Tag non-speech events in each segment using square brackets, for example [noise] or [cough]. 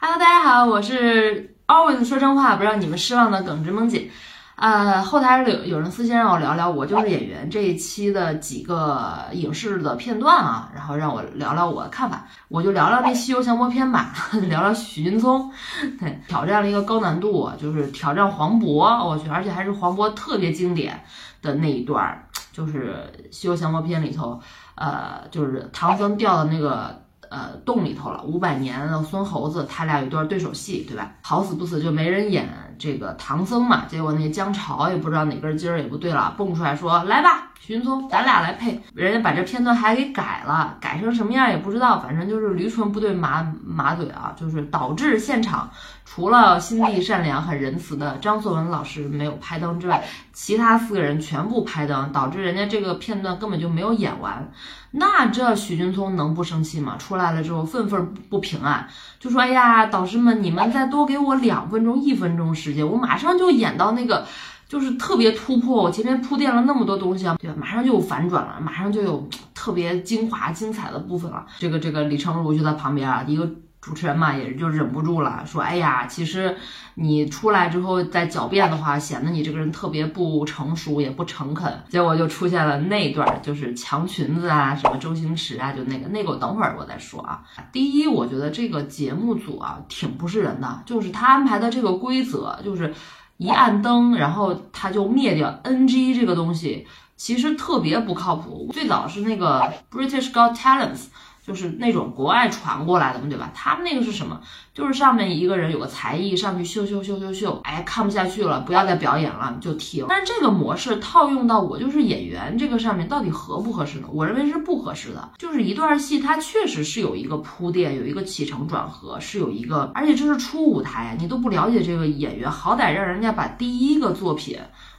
Hello，大家好，我是 always 说真话不让你们失望的耿直萌姐。呃，后台有有人私信让我聊聊《我就是演员》这一期的几个影视的片段啊，然后让我聊聊我的看法，我就聊聊那《西游降魔篇》吧，[laughs] 聊聊许君聪，[laughs] 对，挑战了一个高难度，就是挑战黄渤，我去，而且还是黄渤特别经典的那一段，就是《西游降魔篇》里头，呃，就是唐僧掉的那个。呃，洞里头了五百年的孙猴子，他俩有一段对手戏，对吧？好死不死就没人演这个唐僧嘛，结果那姜潮也不知道哪根筋儿也不对了，蹦出来说来吧，许君聪，咱俩来配。人家把这片段还给改了，改成什么样也不知道，反正就是驴唇不对马马嘴啊，就是导致现场除了心地善良、很仁慈的张颂文老师没有拍灯之外，其他四个人全部拍灯，导致人家这个片段根本就没有演完。那这许君聪能不生气吗？出来了之后愤愤不平啊，就说：“哎呀，导师们，你们再多给我两分钟、一分钟时间，我马上就演到那个，就是特别突破。我前面铺垫了那么多东西啊，对吧？马上就有反转了，马上就有特别精华、精彩的部分了。”这个这个李成儒就在旁边啊，一个。主持人嘛，也就忍不住了，说：“哎呀，其实你出来之后再狡辩的话，显得你这个人特别不成熟，也不诚恳。”结果就出现了那段，就是强裙子啊，什么周星驰啊，就那个那个，我等会儿我再说啊。第一，我觉得这个节目组啊，挺不是人的，就是他安排的这个规则，就是一按灯，然后他就灭掉 NG 这个东西，其实特别不靠谱。最早是那个 British Got Talents。就是那种国外传过来的嘛，对吧？他们那个是什么？就是上面一个人有个才艺上去秀秀秀秀秀，哎，看不下去了，不要再表演了，就停。但是这个模式套用到我就是演员这个上面，到底合不合适呢？我认为是不合适的。就是一段戏，它确实是有一个铺垫，有一个起承转合，是有一个，而且这是初舞台，你都不了解这个演员，好歹让人家把第一个作品。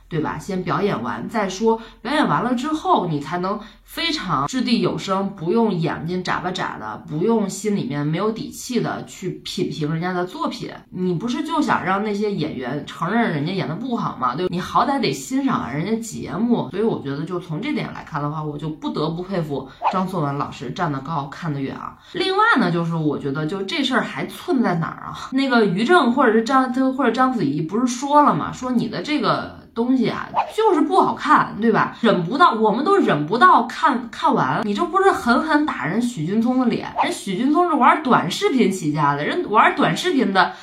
对吧？先表演完再说，表演完了之后，你才能非常掷地有声，不用眼睛眨巴眨的，不用心里面没有底气的去品评人家的作品。你不是就想让那些演员承认人家演的不好吗？对，你好歹得欣赏人家节目。所以我觉得，就从这点来看的话，我就不得不佩服张颂文老师，站得高看得远啊。另外呢，就是我觉得，就这事儿还寸在哪儿啊？[laughs] 那个于正或者是张或者章子怡不是说了吗？说你的这个。东西啊，就是不好看，对吧？忍不到，我们都忍不到看看完，你这不是狠狠打人许君聪的脸？人许君聪是玩短视频起家的，人玩短视频的，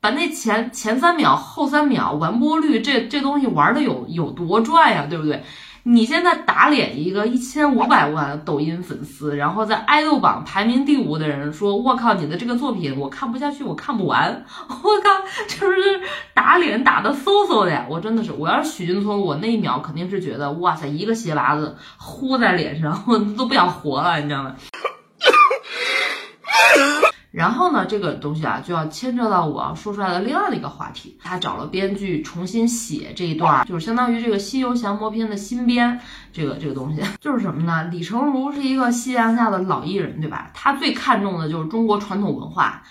把那前前三秒、后三秒完播率，这这东西玩的有有多赚呀，对不对？你现在打脸一个一千五百万抖音粉丝，然后在爱豆榜排名第五的人说：“我靠，你的这个作品我看不下去，我看不完。[laughs] ”我靠，这不是打脸打的嗖嗖的呀！我真的是，我要是许君聪，我那一秒肯定是觉得哇塞，一个鞋拔子呼在脸上，我都不想活了，你知道吗？然后呢，这个东西啊，就要牵扯到我要说出来的另外的一个话题。他找了编剧重新写这一段，就是相当于这个《西游降魔篇》的新编。这个这个东西就是什么呢？李成儒是一个夕阳下的老艺人，对吧？他最看重的就是中国传统文化，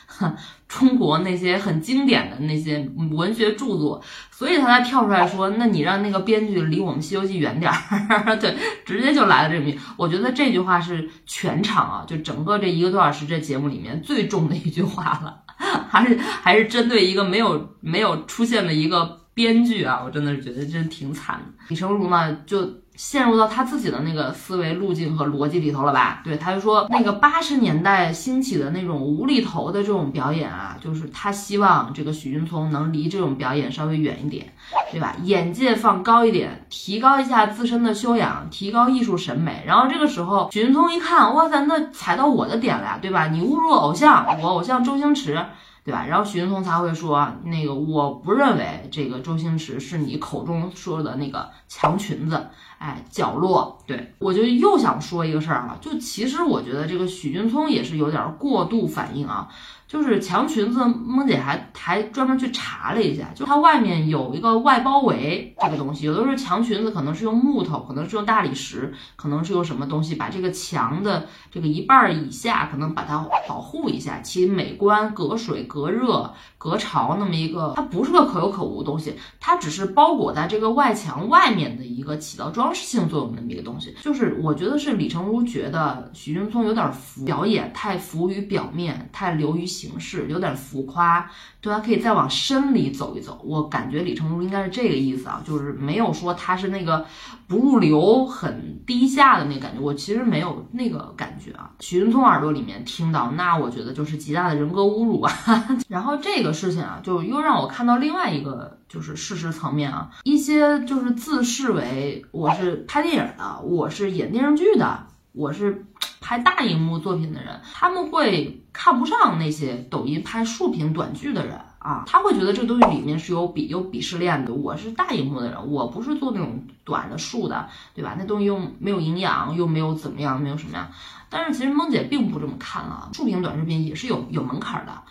中国那些很经典的那些文学著作，所以他才跳出来说：“那你让那个编剧离我们《西游记》远点儿。[laughs] ”对，直接就来了这句。我觉得这句话是全场啊，就整个这一个多小时这节目里面最中的一句话了，还是还是针对一个没有没有出现的一个编剧啊，我真的是觉得真挺惨的。李成儒呢，就。陷入到他自己的那个思维路径和逻辑里头了吧？对，他就说那个八十年代兴起的那种无厘头的这种表演啊，就是他希望这个许君聪能离这种表演稍微远一点，对吧？眼界放高一点，提高一下自身的修养，提高艺术审美。然后这个时候，许君聪一看，哇塞，那踩到我的点了呀，对吧？你侮辱偶像，我偶像周星驰。对吧？然后许君聪才会说，那个我不认为这个周星驰是你口中说的那个强裙子，哎，角落。对我就又想说一个事儿了，就其实我觉得这个许君聪也是有点过度反应啊。就是墙裙子，萌姐还还专门去查了一下，就它外面有一个外包围这个东西，有的时候墙裙子可能是用木头，可能是用大理石，可能是用什么东西把这个墙的这个一半以下可能把它保护一下，其美观、隔水、隔热、隔潮那么一个，它不是个可有可无的东西，它只是包裹在这个外墙外面的一个起到装饰性作用的那么一个东西。就是我觉得是李成儒觉得许君聪有点浮表演太浮于表面，太流于形。形式，有点浮夸，对吧？可以再往深里走一走。我感觉李成儒应该是这个意思啊，就是没有说他是那个不入流、很低下的那感觉。我其实没有那个感觉啊。许云聪耳朵里面听到，那我觉得就是极大的人格侮辱啊。[laughs] 然后这个事情啊，就又让我看到另外一个就是事实层面啊，一些就是自视为我是拍电影的，我是演电视剧的，我是。拍大荧幕作品的人，他们会看不上那些抖音拍竖屏短剧的人啊，他会觉得这个东西里面是有鄙有鄙视链的。我是大荧幕的人，我不是做那种短的竖的，对吧？那东西又没有营养，又没有怎么样，没有什么样。但是其实梦姐并不这么看啊，竖屏短视频也是有有门槛的，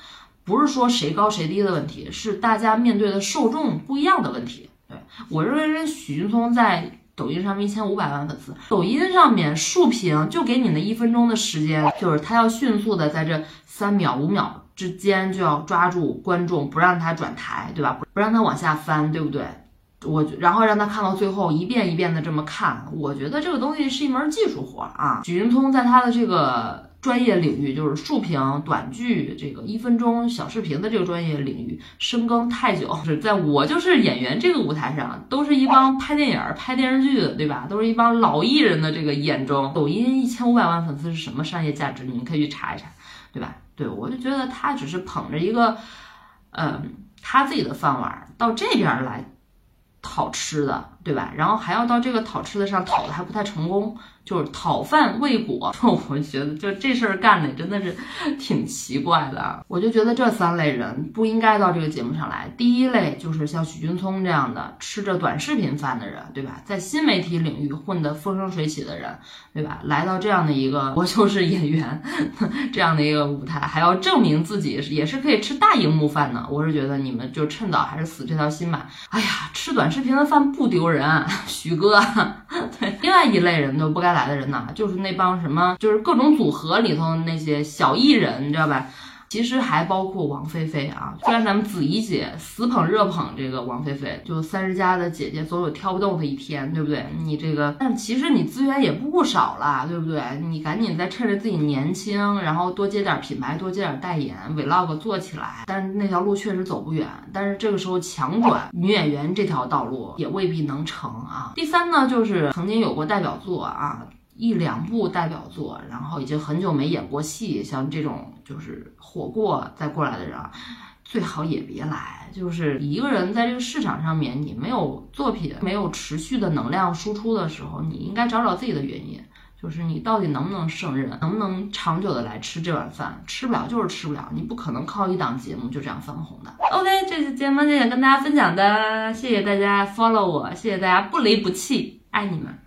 不是说谁高谁低的问题，是大家面对的受众不一样的问题。对我认为人许君聪在。抖音上面一千五百万粉丝，抖音上面竖屏就给你那一分钟的时间，就是他要迅速的在这三秒五秒之间就要抓住观众，不让他转台，对吧？不让他往下翻，对不对？我然后让他看到最后一遍一遍的这么看，我觉得这个东西是一门技术活啊。许云通在他的这个。专业领域就是竖屏短剧，这个一分钟小视频的这个专业领域深耕太久，是 [laughs] 在我就是演员这个舞台上，都是一帮拍电影、拍电视剧的，对吧？都是一帮老艺人的这个眼中，抖音一千五百万粉丝是什么商业价值？你们可以去查一查，对吧？对我就觉得他只是捧着一个，嗯，他自己的饭碗到这边来讨吃的，对吧？然后还要到这个讨吃的上讨的还不太成功。就是讨饭未果，[laughs] 我觉得就这事儿干的真的是挺奇怪的。我就觉得这三类人不应该到这个节目上来。第一类就是像许君聪这样的吃着短视频饭的人，对吧？在新媒体领域混得风生水起的人，对吧？来到这样的一个 [laughs] 我就是演员 [laughs] 这样的一个舞台，还要证明自己也是可以吃大荧幕饭的。我是觉得你们就趁早还是死这条心吧。哎呀，吃短视频的饭不丢人，人，[laughs] 徐哥。对，另外一类人都不该。来的人呢，就是那帮什么，就是各种组合里头那些小艺人，你知道吧？其实还包括王菲菲啊。虽然咱们子怡姐死捧热捧这个王菲菲，就三十加的姐姐总有挑不动的一天，对不对？你这个，但其实你资源也不少了，对不对？你赶紧再趁着自己年轻，然后多接点品牌，多接点代言，vlog 做起来。但那条路确实走不远，但是这个时候强转女演员这条道路也未必能成啊。第三呢，就是曾经有过代表作啊。一两部代表作，然后已经很久没演过戏，像这种就是火过再过来的人，最好也别来。就是一个人在这个市场上面，你没有作品，没有持续的能量输出的时候，你应该找找自己的原因，就是你到底能不能胜任，能不能长久的来吃这碗饭？吃不了就是吃不了，你不可能靠一档节目就这样翻红的。OK，这期节目就想跟大家分享的，谢谢大家 follow 我，谢谢大家不离不弃，爱你们。